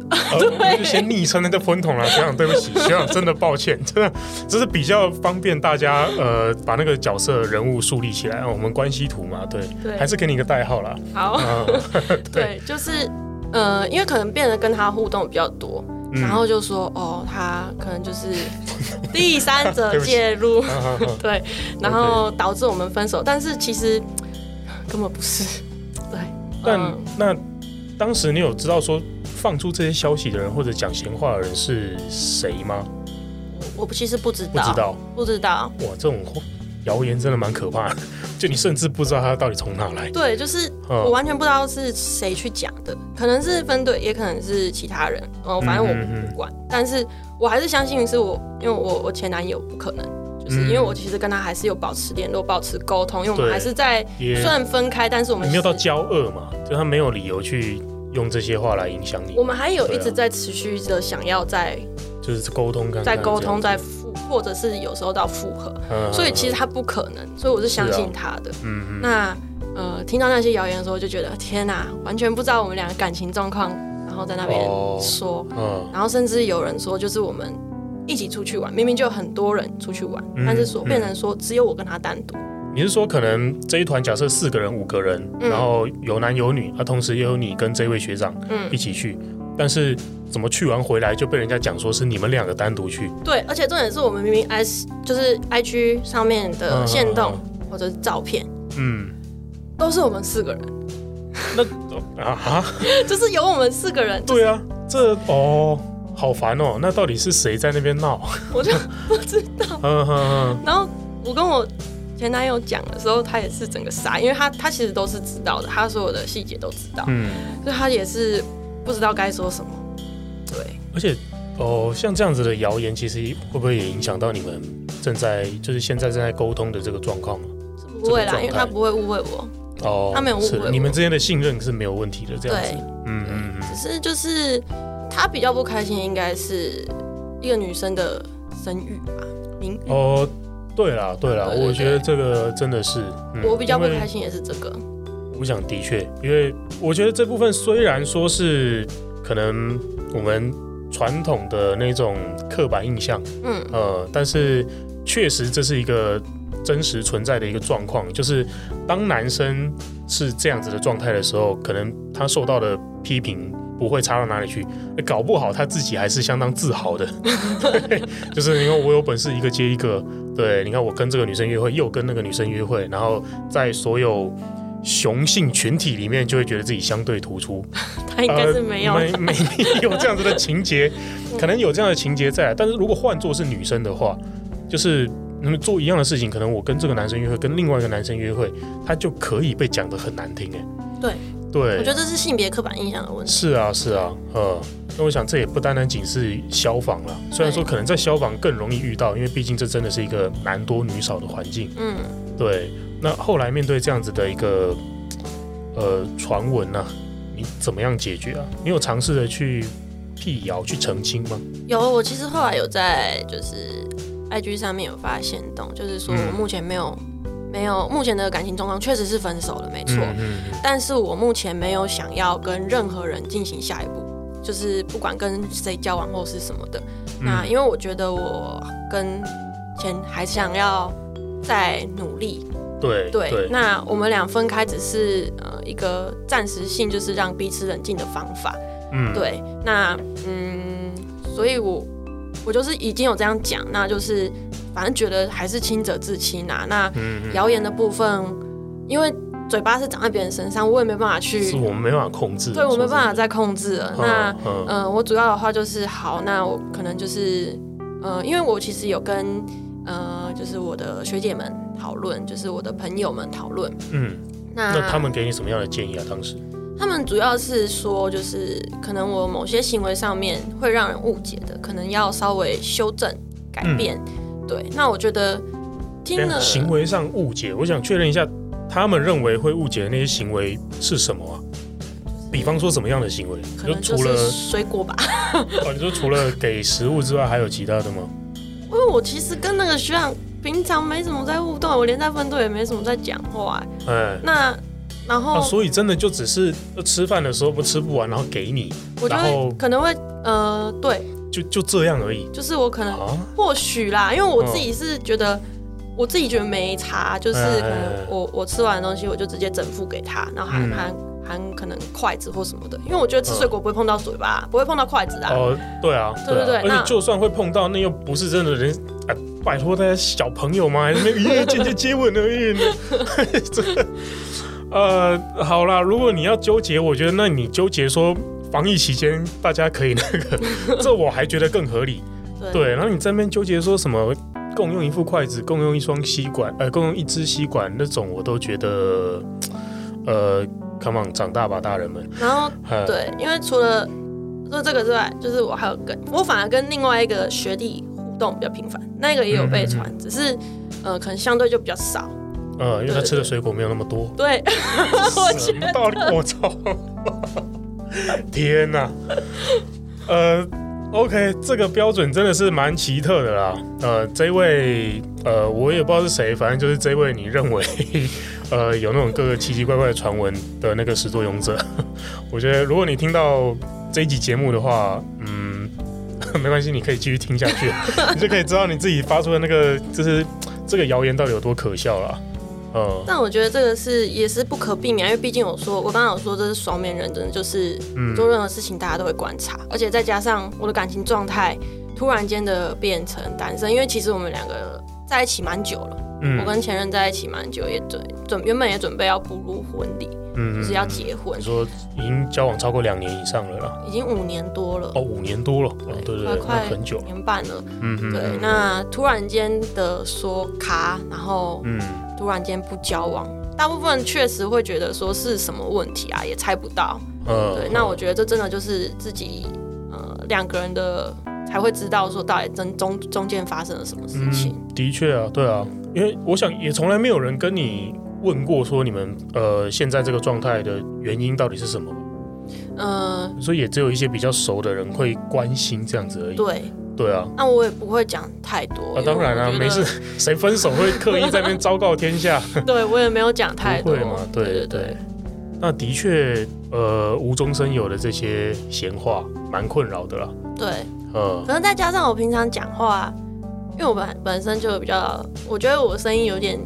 呃、对，先昵称那个喷筒了，学长对不起，学长真的抱歉，真的这是比较方便大家呃把那个角色人物树立起来，我们关系图嘛，对，对，还是给你一个代号啦。好，呃、对，对，就是呃，因为可能变得跟他互动比较多，嗯、然后就说哦，他可能就是第三者介入，对，然后导致我们分手，但是其实根本不是，对，但、呃、那当时你有知道说？放出这些消息的人或者讲闲话的人是谁吗？我其实不知道，不知道，不知道。哇，这种谣言真的蛮可怕的，就你甚至不知道他到底从哪来。对，就是我完全不知道是谁去讲的，可能是分队，也可能是其他人。哦，反正我不管，嗯嗯嗯，但是我还是相信是我，因为我我前男友不可能，就是因为我其实跟他还是有保持联络、保持沟通，因为我们还是在虽然分开，但是我们没有到交恶嘛，就他没有理由去。用这些话来影响你，我们还有一直在持续的想要在，就是沟通，在沟通，在复，或者是有时候到复合，所以其实他不可能，所以我是相信他的。嗯嗯。那呃，听到那些谣言的时候，就觉得天哪，完全不知道我们两个感情状况，然后在那边说，然后甚至有人说，就是我们一起出去玩，明明就有很多人出去玩，但是说变成说只有我跟他单独。你是说，可能这一团假设四个人、五个人，嗯、然后有男有女，啊，同时也有你跟这位学长一起去，嗯、但是怎么去完回来就被人家讲说是你们两个单独去？对，而且重点是我们明明 S 就是 IG 上面的线动或者是照片，嗯，都是我们四个人。那啊哈，就是有我们四个人。对啊，这哦，好烦哦。那到底是谁在那边闹？我就 不知道。嗯嗯嗯。然后我跟我。前男友讲的时候，他也是整个傻，因为他他其实都是知道的，他所有的细节都知道，嗯，所以他也是不知道该说什么。对，而且哦，像这样子的谣言，其实会不会也影响到你们正在就是现在正在沟通的这个状况吗？不会啦，因为他不会误会我，哦，他没有误会我，你们之间的信任是没有问题的，这样子，嗯嗯嗯，只是就是他比较不开心，应该是一个女生的声誉吧，名誉哦。对啦，对啦，我觉得这个真的是，嗯、我比较不开心也是这个。我想的确，因为我觉得这部分虽然说是可能我们传统的那种刻板印象，嗯呃，但是确实这是一个真实存在的一个状况，就是当男生是这样子的状态的时候，可能他受到的批评不会差到哪里去，搞不好他自己还是相当自豪的，对，就是因为我有本事一个接一个。对，你看我跟这个女生约会，又跟那个女生约会，然后在所有雄性群体里面，就会觉得自己相对突出。他应该是没有、呃、没没有这样子的情节，可能有这样的情节在。但是如果换作是女生的话，就是那么做一样的事情，可能我跟这个男生约会，跟另外一个男生约会，他就可以被讲的很难听哎。对对，我觉得这是性别刻板印象的问题。是啊是啊，呃。那我想，这也不单单仅是消防了。虽然说可能在消防更容易遇到，因为毕竟这真的是一个男多女少的环境。嗯，对。那后来面对这样子的一个呃传闻呢，你怎么样解决啊？你有尝试着去辟谣、去澄清吗？有，我其实后来有在就是 IG 上面有发现动，就是说我目前没有、嗯、没有目前的感情状况确实是分手了，没错。嗯，嗯，嗯。但是我目前没有想要跟任何人进行下一步。就是不管跟谁交往或是什么的，嗯、那因为我觉得我跟前还想要再努力。对对，那我们俩分开只是呃一个暂时性，就是让彼此冷静的方法。嗯，对。那嗯，所以我我就是已经有这样讲，那就是反正觉得还是清者自清啊。那谣言的部分，因为。嘴巴是长在别人身上，我也没办法去，是我们没办法控制。对，我没办法再控制了。那，嗯、呃，我主要的话就是，好，那我可能就是，呃，因为我其实有跟，呃，就是我的学姐们讨论，就是我的朋友们讨论。嗯，那那他们给你什么样的建议啊？当时他们主要是说，就是可能我某些行为上面会让人误解的，可能要稍微修正改变。嗯、对，那我觉得听了行为上误解，我想确认一下。他们认为会误解的那些行为是什么啊？比方说什么样的行为？就除了水果吧。哦，你说除了给食物之外，还有其他的吗？因为我其实跟那个学长平常没什么在互动，我连在分队也没什么在讲话。哎，那然后、啊、所以真的就只是吃饭的时候不吃不完，然后给你，我觉得可能会呃，对，就就这样而已。就是我可能、啊、或许啦，因为我自己是觉得。嗯我自己觉得没差，就是可能我我吃完的东西，我就直接整副给他，然后还含含可能筷子或什么的，因为我觉得吃水果不会碰到嘴巴，不会碰到筷子啊。哦，对啊，对对对。而且就算会碰到，那又不是真的人，啊、拜托大家小朋友吗？那个接接接吻而已。这个，呃，好啦，如果你要纠结，我觉得那你纠结说防疫期间大家可以那个，这我还觉得更合理。对，对，然后你在那边纠结说什么？共用一副筷子，共用一双吸管，呃，共用一支吸管，那种我都觉得，呃，come on，长大吧，大人们。然后，对，因为除了说这个之外，就是我还有跟我反而跟另外一个学弟互动比较频繁，那个也有被传，嗯、只是呃，可能相对就比较少。呃，因为他吃的水果没有那么多。对，什么道理？我操！天哪！呃。OK，这个标准真的是蛮奇特的啦。呃，这位呃，我也不知道是谁，反正就是这位你认为 呃有那种各个奇奇怪怪的传闻的那个始作俑者。我觉得如果你听到这一集节目的话，嗯，没关系，你可以继续听下去，你就可以知道你自己发出的那个就是这个谣言到底有多可笑了。嗯，但我觉得这个是也是不可避免，因为毕竟我说我刚刚有说这是双面人，真的就是做任何事情大家都会观察，而且再加上我的感情状态突然间的变成单身，因为其实我们两个在一起蛮久了，我跟前任在一起蛮久，也准准原本也准备要步入婚礼，嗯，就是要结婚。你说已经交往超过两年以上了啦，已经五年多了。哦，五年多了，对对对，快很久，年半了，嗯嗯，对，那突然间的说卡，然后嗯。突然间不交往，大部分确实会觉得说是什么问题啊，也猜不到。嗯，对，那我觉得这真的就是自己呃两个人的才会知道说到底真中中间发生了什么事情。嗯，的确啊，对啊，因为我想也从来没有人跟你问过说你们呃现在这个状态的原因到底是什么。嗯，所以也只有一些比较熟的人会关心这样子而已。对。对啊，那我也不会讲太多。啊，当然啊，没事，谁分手会刻意在那边昭告天下？对，我也没有讲太多。会嘛？对对对，对。那的确，呃，无中生有的这些闲话，蛮困扰的啦。对，呃，可能再加上我平常讲话，因为我本本身就比较，我觉得我声音有点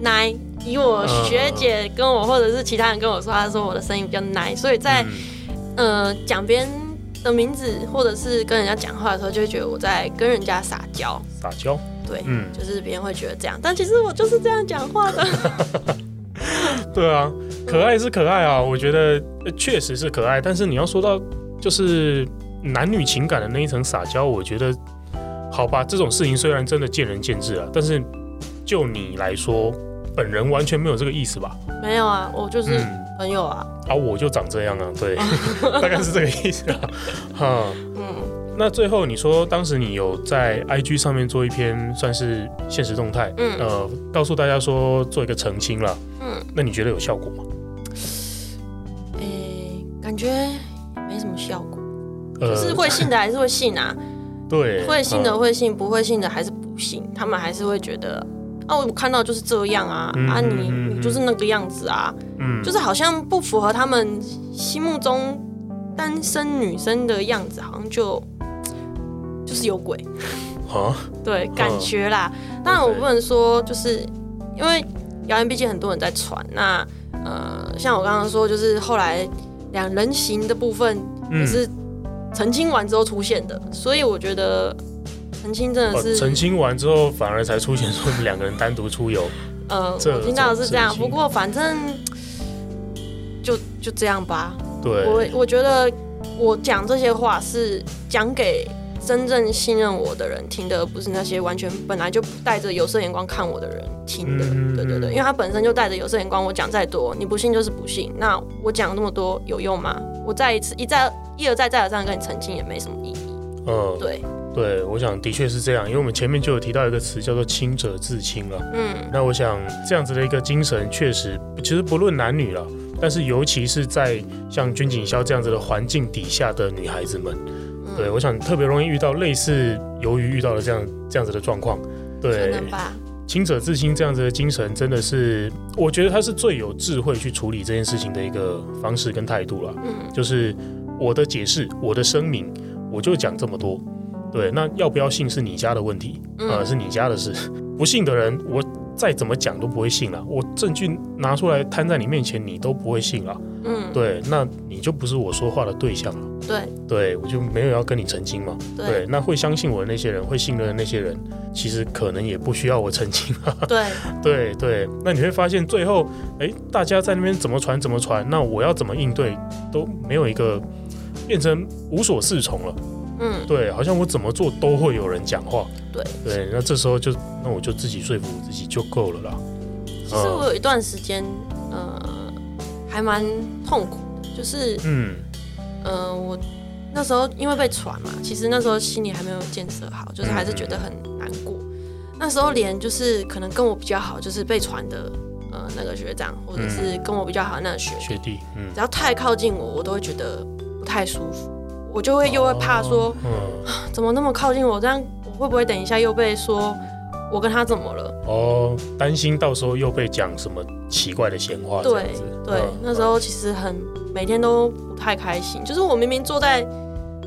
奶。以我学姐跟我，或者是其他人跟我说，他说我的声音比较奶，所以在、嗯、呃讲别人的名字，或者是跟人家讲话的时候，就会觉得我在跟人家撒娇。撒娇，对，嗯，就是别人会觉得这样，但其实我就是这样讲话的。对啊，可爱是可爱啊，我觉得确实是可爱。但是你要说到就是男女情感的那一层撒娇，我觉得好吧，这种事情虽然真的见仁见智啊，但是就你来说，本人完全没有这个意思吧？没有啊，我就是。嗯。朋友啊，啊，我就长这样啊，对，大概是这个意思啊，哈，嗯，那最后你说当时你有在 IG 上面做一篇算是现实动态，嗯，呃，告诉大家说做一个澄清了，嗯，那你觉得有效果吗？诶、欸，感觉没什么效果，呃，就是会信的还是会信啊，对，会信的会信，不会信的还是不信，他们还是会觉得。啊，我看到就是这样啊，嗯、啊你，你你就是那个样子啊，嗯，就是好像不符合他们心目中单身女生的样子，好像就就是有鬼啊，对，感觉啦。当然我不能说，就是因为谣言毕竟很多人在传。那呃，像我刚刚说，就是后来两人行的部分也是澄清完之后出现的，嗯、所以我觉得。澄清真的是澄清完之后，反而才出现说两个人单独出游。呃，我听到的是这样，不过反正就就这样吧。对，我我觉得我讲这些话是讲给真正信任我的人听的，而不是那些完全本来就带着有色眼光看我的人听的。嗯、对对对，因为他本身就带着有色眼光，我讲再多，你不信就是不信。那我讲那么多有用吗？我再一次一再一而再再而三跟你澄清也没什么意义。嗯，对。对，我想的确是这样，因为我们前面就有提到一个词叫做“清者自清”了。嗯，那我想这样子的一个精神，确实，其实不论男女了，但是尤其是在像军警校这样子的环境底下的女孩子们，嗯、对我想特别容易遇到类似由于遇到了这样这样子的状况。对。清者自清这样子的精神，真的是我觉得他是最有智慧去处理这件事情的一个方式跟态度了。嗯，就是我的解释，我的声明，我就讲这么多。对，那要不要信是你家的问题，呃，是你家的事。不信的人，我再怎么讲都不会信了。我证据拿出来摊在你面前，你都不会信了。嗯，对，那你就不是我说话的对象了。对，对我就没有要跟你澄清嘛。对，对，那会相信我的那些人，会信任的那些人，其实可能也不需要我澄清。对，对，对，那你会发现最后，哎，大家在那边怎么传怎么传，那我要怎么应对都没有一个变成无所适从了。嗯，对，好像我怎么做都会有人讲话。对对，那这时候就那我就自己说服我自己就够了啦。其实我有一段时间，呃，还蛮痛苦的，就是嗯呃，我那时候因为被传嘛，其实那时候心里还没有建设好，就是还是觉得很难过。嗯嗯，那时候连就是可能跟我比较好，就是被传的呃那个学长，或者是跟我比较好的那个学弟学弟，嗯，只要太靠近我，我都会觉得不太舒服。我就会又会怕说，嗯，怎么那么靠近我？这样我会不会等一下又被说我跟他怎么了？哦，担心到时候又被讲什么奇怪的闲话。对对，那时候其实很每天都不太开心。就是我明明坐在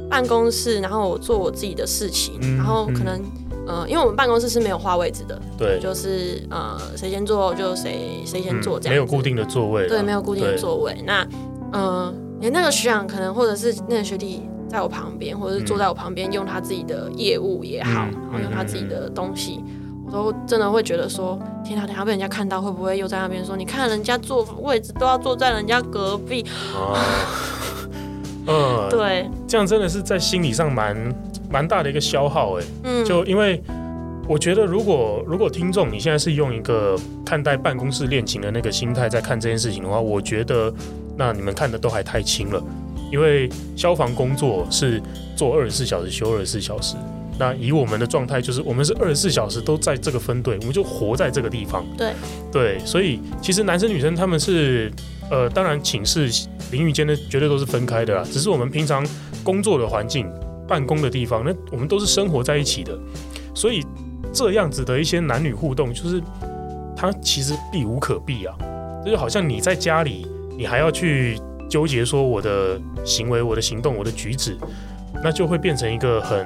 办公室，然后我做我自己的事情，然后可能呃，因为我们办公室是没有划位置的，对，就是呃，谁先坐就谁谁先坐这样，没有固定的座位，对，没有固定的座位。那呃，连那个学长可能或者是那个学弟。在我旁边，或者是坐在我旁边，用他自己的业务也好，嗯、然后用他自己的东西，我都真的会觉得说，天哪，等下被人家看到，会不会又在那边说，你看人家坐位置都要坐在人家隔壁？啊，嗯，对，这样真的是在心理上蛮蛮大的一个消耗哎，嗯，就因为我觉得，如果如果听众你现在是用一个看待办公室恋情的那个心态在看这件事情的话，我觉得那你们看的都还太轻了。因为消防工作是做二十四小时休二十四小时，那以我们的状态就是我们是二十四小时都在这个分队，我们就活在这个地方。对对，所以其实男生女生他们是呃，当然寝室淋浴间的绝对都是分开的啦，只是我们平常工作的环境、办公的地方，那我们都是生活在一起的，所以这样子的一些男女互动，就是它其实避无可避啊，这就好像你在家里，你还要去。纠结说我的行为、我的行动、我的举止，那就会变成一个很，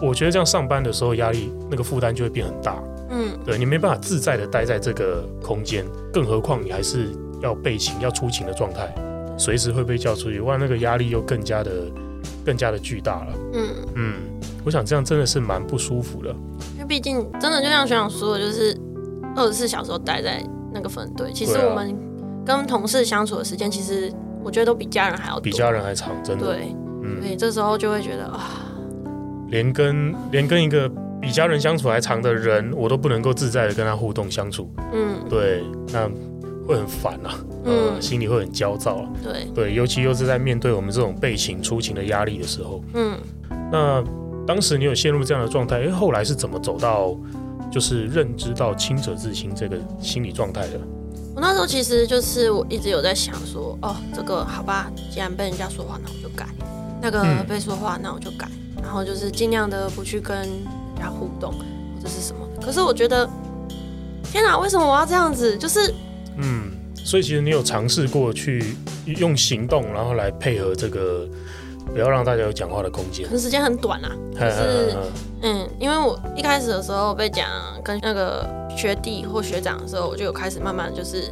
我觉得这样上班的时候压力那个负担就会变很大。嗯，对，你没办法自在的待在这个空间，更何况你还是要备勤、要出勤的状态，随时会被叫出去，哇，那个压力又更加的、更加的巨大了。嗯嗯，我想这样真的是蛮不舒服的，因为毕竟真的就像学长说的，就是二十四小时都待在那个分队，其实我们跟同事相处的时间其实。我觉得都比家人还要多，比家人还长，真的。对，嗯，所以这时候就会觉得啊，连跟连跟一个比家人相处还长的人，我都不能够自在的跟他互动相处，嗯，对，那会很烦啊，嗯，心里会很焦躁啊，对，对，尤其又是在面对我们这种备勤出勤的压力的时候，嗯，那当时你有陷入这样的状态，哎，后来是怎么走到就是认知到清者自清这个心理状态的？我那时候其实就是我一直有在想说，哦，这个好吧，既然被人家说话，那我就改；那个被说话，那我就改。然后就是尽量的不去跟人家互动或者是什么。可是我觉得，天哪，为什么我要这样子？就是，嗯，所以其实你有尝试过去用行动，然后来配合这个，不要让大家有讲话的空间。可是时间很短啊，就是，嗯，因为我一开始的时候被讲跟那个。学弟或学长的时候，我就有开始慢慢就是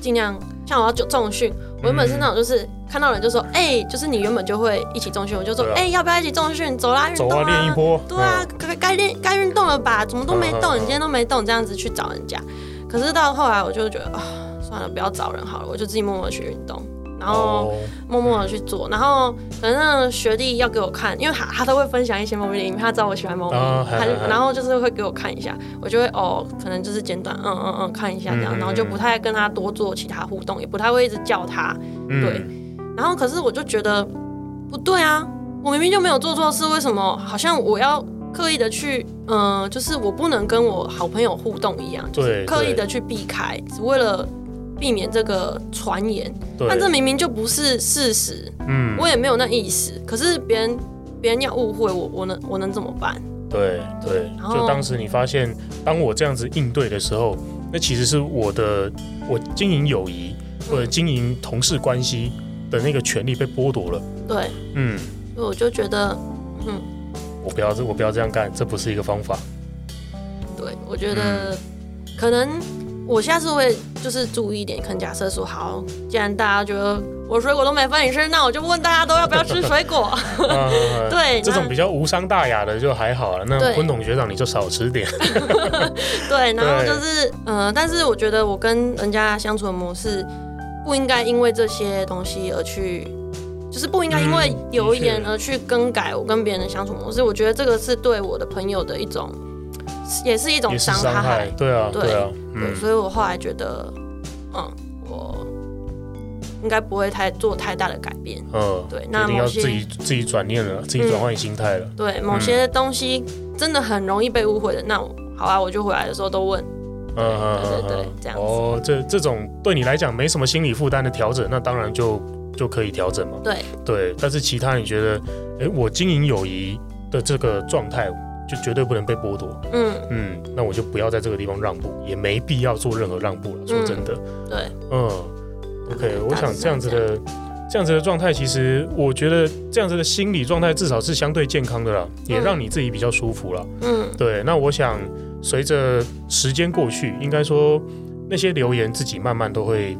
尽量像我要就重训，我原本是那种就是看到人就说，哎、欸，就是你原本就会一起重训，我就说，哎、要不要一起重训？走啦，运动啊，练一波。对啊，该该练该运动了吧？怎么都没动？你今天都没动，这样子去找人家。可是到后来，我就觉得啊，算了，不要找人好了，我就自己默默去运动。然后默默的去做，然后反正学弟要给我看，因为他他都会分享一些猫咪的影片，他知道我喜欢猫咪，他就然后就是会给我看一下，我就会哦，可能就是简短，嗯嗯嗯，看一下这样，然后就不太跟他多做其他互动，也不太会一直叫他，对，然后可是我就觉得不对啊，我明明就没有做错事，为什么好像我要刻意的去，嗯、呃，就是我不能跟我好朋友互动一样，就是，刻意的去避开，只为了避免这个传言。但这明明就不是事实，嗯，我也没有那意思。可是别人别人要误会我，我能我能怎么办？对对，就当时你发现，当我这样子应对的时候，那其实是我的我经营友谊或者经营同事关系的那个权利被剥夺了。对，嗯，所以我就觉得，嗯，我不要这，我不要这样干，这不是一个方法。对，我觉得可能我下次会就是注意一点，可能假设说，好，既然大家觉得。我水果都没分你吃，那我就问大家都要不要吃水果？对，这种比较无伤大雅的就还好了。那昆董学长你就少吃点。对，然后就是，呃，但是我觉得我跟人家相处的模式不应该因为这些东西而去，就是不应该因为留言而去更改我跟别人的相处模式。我觉得这个是对我的朋友的一种，也是一种伤害。对啊，对啊，对，所以我后来觉得，嗯。我应该不会太做太大的改变。嗯，对，那你要自己自己转念了，自己转换心态了。对，某些东西真的很容易被误会的，那好啊，我就回来的时候都问。嗯，对对对，这样子。哦，这这种对你来讲没什么心理负担的调整，那当然就就可以调整嘛。对对，但是其他你觉得，哎，我经营友谊的这个状态就绝对不能被剥夺。嗯嗯，那我就不要在这个地方让步，也没必要做任何让步了。说真的。对。嗯。OK，我想这样子的，这样子的状态，其实我觉得这样子的心理状态至少是相对健康的啦，也让你自己比较舒服了。嗯，对。那我想随着时间过去，应该说那些留言自己慢慢都会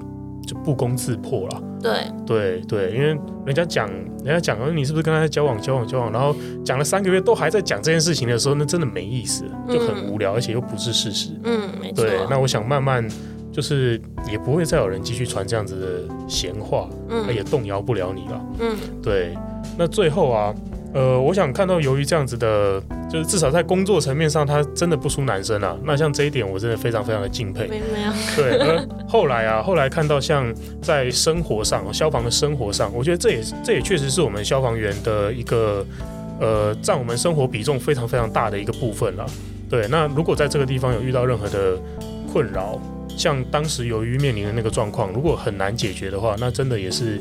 就不攻自破了。对，对，对，因为人家讲，人家讲，你是不是跟他交往，交往，交往，然后讲了三个月都还在讲这件事情的时候，那真的没意思，就很无聊，而且又不是事实。嗯，没错。对，那我想慢慢。就是也不会再有人继续传这样子的闲话，嗯，也动摇不了你了，嗯，对。那最后啊，呃，我想看到由于这样子的，就是至少在工作层面上，他真的不输男生啊。那像这一点，我真的非常非常的敬佩。没没有。对。而后来啊，后来看到像在生活上，消防的生活上，我觉得这也这也确实是我们消防员的一个，呃，占我们生活比重非常非常大的一个部分了。对。那如果在这个地方有遇到任何的困扰，像当时由于面临的那个状况，如果很难解决的话，那真的也是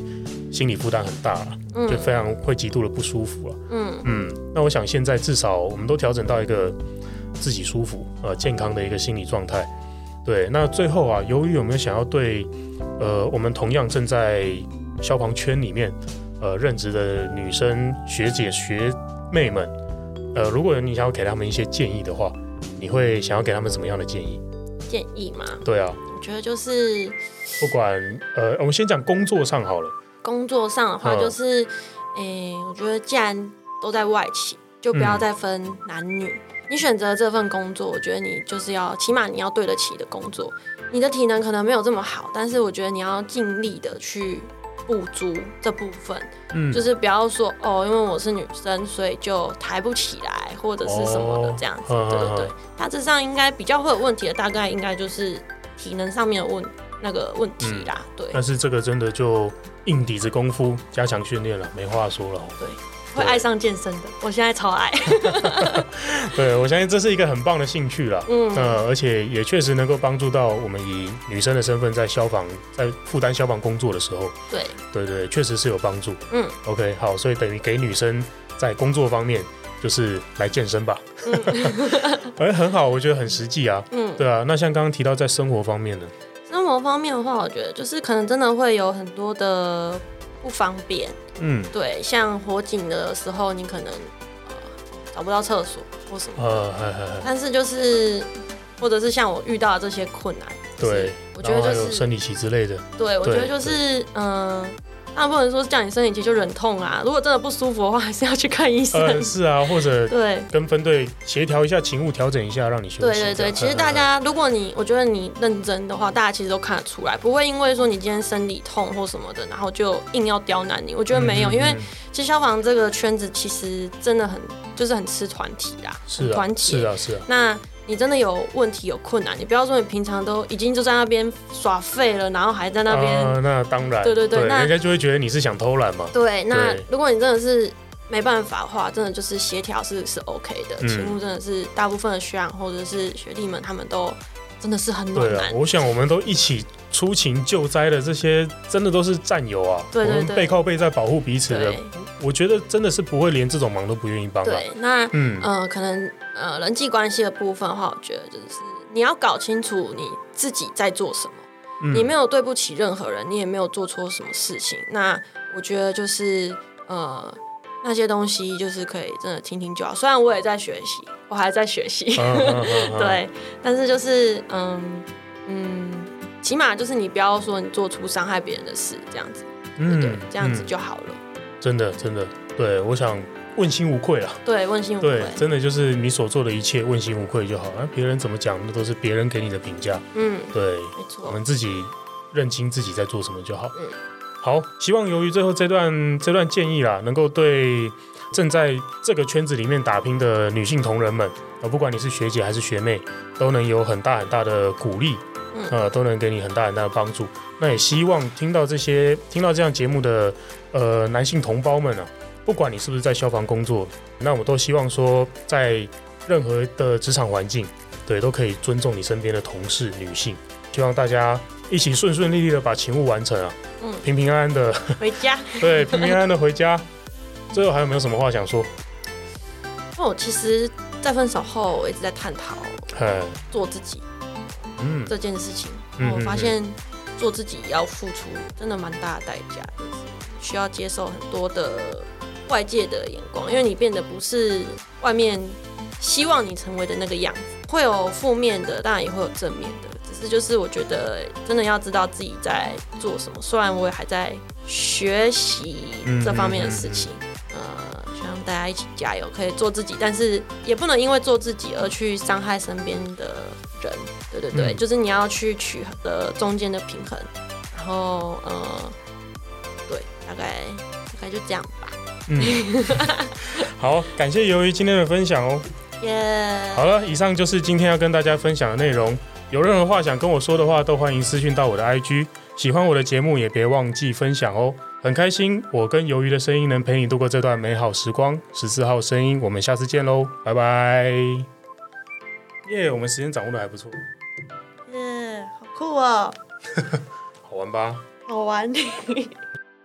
心理负担很大，嗯，就非常会极度的不舒服了。嗯嗯，那我想现在至少我们都调整到一个自己舒服、呃健康的一个心理状态。对，那最后啊，由于有没有想要对呃我们同样正在消防圈里面呃任职的女生学姐学妹们，呃，如果你想要给他们一些建议的话，你会想要给他们什么样的建议？建议吗？对啊，我觉得就是不管呃，我们先讲工作上好了。工作上的话，就是，诶、嗯欸，我觉得既然都在外企，就不要再分男女。嗯、你选择这份工作，我觉得你就是要起码你要对得起的工作。你的体能可能没有这么好，但是我觉得你要尽力的去。补足这部分，嗯，就是不要说哦，因为我是女生，所以就抬不起来或者是什么的这样子，哦、对对对。大致上应该比较会有问题的，大概应该就是体能上面的问那个问题啦，嗯、对。但是这个真的就硬底子功夫加强训练了，没话说了。对。会爱上健身的，我现在超爱。对，我相信这是一个很棒的兴趣了。嗯，呃，而且也确实能够帮助到我们以女生的身份在消防在负担消防工作的时候。对，对对，确实是有帮助。嗯，OK，好，所以等于给女生在工作方面就是来健身吧。嗯，哎，很好，我觉得很实际啊。嗯，对啊。那像刚刚提到在生活方面呢？生活方面的话，我觉得就是可能真的会有很多的不方便。嗯，对，像火警的时候，你可能呃找不到厕所或什么，呃，但是就是或者是像我遇到的这些困难，对，我觉得就是生理期之类的，对，我觉得就是嗯。那不能说叫你生理期就忍痛啊！如果真的不舒服的话，还是要去看医生。呃、是啊，或者 对跟分队协调一下勤务，调整一下，让你休息。对对对，其实大家，如果你我觉得你认真的话，大家其实都看得出来，不会因为说你今天生理痛或什么的，然后就硬要刁难你。我觉得没有，嗯嗯嗯，因为其实消防这个圈子其实真的很就是很吃团体啦，是啊，团体是啊是啊。那你真的有问题有困难，你不要说你平常都已经就在那边耍废了，然后还在那边、呃。那当然。对对对，对那人家就会觉得你是想偷懒嘛。对，那如果你真的是没办法的话，真的就是协调是是 OK 的。题、嗯、目真的是大部分的学长或者是学弟们，他们都真的是很暖男。对啊，我想我们都一起出勤救灾的这些，真的都是战友啊。我们背靠背在保护彼此的。我觉得真的是不会连这种忙都不愿意帮。对，那嗯呃，可能呃人际关系的部分的话，我觉得就是你要搞清楚你自己在做什么。嗯、你没有对不起任何人，你也没有做错什么事情。那我觉得就是呃那些东西就是可以真的听听就好。虽然我也在学习，我还在学习，对，但是就是嗯嗯，起码就是你不要说你做出伤害别人的事，这样子，嗯，对，这样子就好了。嗯、真的，真的，对，我想。问心无愧啊！对，问心无愧。对，真的就是你所做的一切，问心无愧就好。那别人怎么讲，那都是别人给你的评价。嗯，对，没错。我们自己认清自己在做什么就好。嗯，好，希望由于最后这段这段建议啦，能够对正在这个圈子里面打拼的女性同仁们，啊，不管你是学姐还是学妹，都能有很大很大的鼓励，嗯，呃，都能给你很大很大的帮助。那也希望听到这些听到这样节目的呃男性同胞们啊。不管你是不是在消防工作，那我都希望说，在任何的职场环境，对，都可以尊重你身边的同事女性。希望大家一起顺顺利利的把勤务完成啊，嗯，平平安安的回家。对，平平安安的回家。最后还有没有什么话想说？哦，其实，在分手后，我一直在探讨，做自己，嗯，这件事情，我发现做自己要付出真的蛮大的代价，就是需要接受很多的。外界的眼光，因为你变得不是外面希望你成为的那个样子，会有负面的，当然也会有正面的。只是就是我觉得真的要知道自己在做什么。虽然我也还在学习这方面的事情，大家一起加油，可以做自己，但是也不能因为做自己而去伤害身边的人。对对对，嗯、就是你要去取得中间的平衡。然后呃，对，大概大概就这样吧。嗯，好，感谢鱿鱼今天的分享哦。耶，好了，以上就是今天要跟大家分享的内容。有任何话想跟我说的话，都欢迎私讯到我的 IG。喜欢我的节目，也别忘记分享哦。很开心，我跟鱿鱼的声音能陪你度过这段美好时光。十四号声音，我们下次见喽，拜拜。耶，我们时间掌握的还不错。耶，好酷哦。好玩吧？好玩。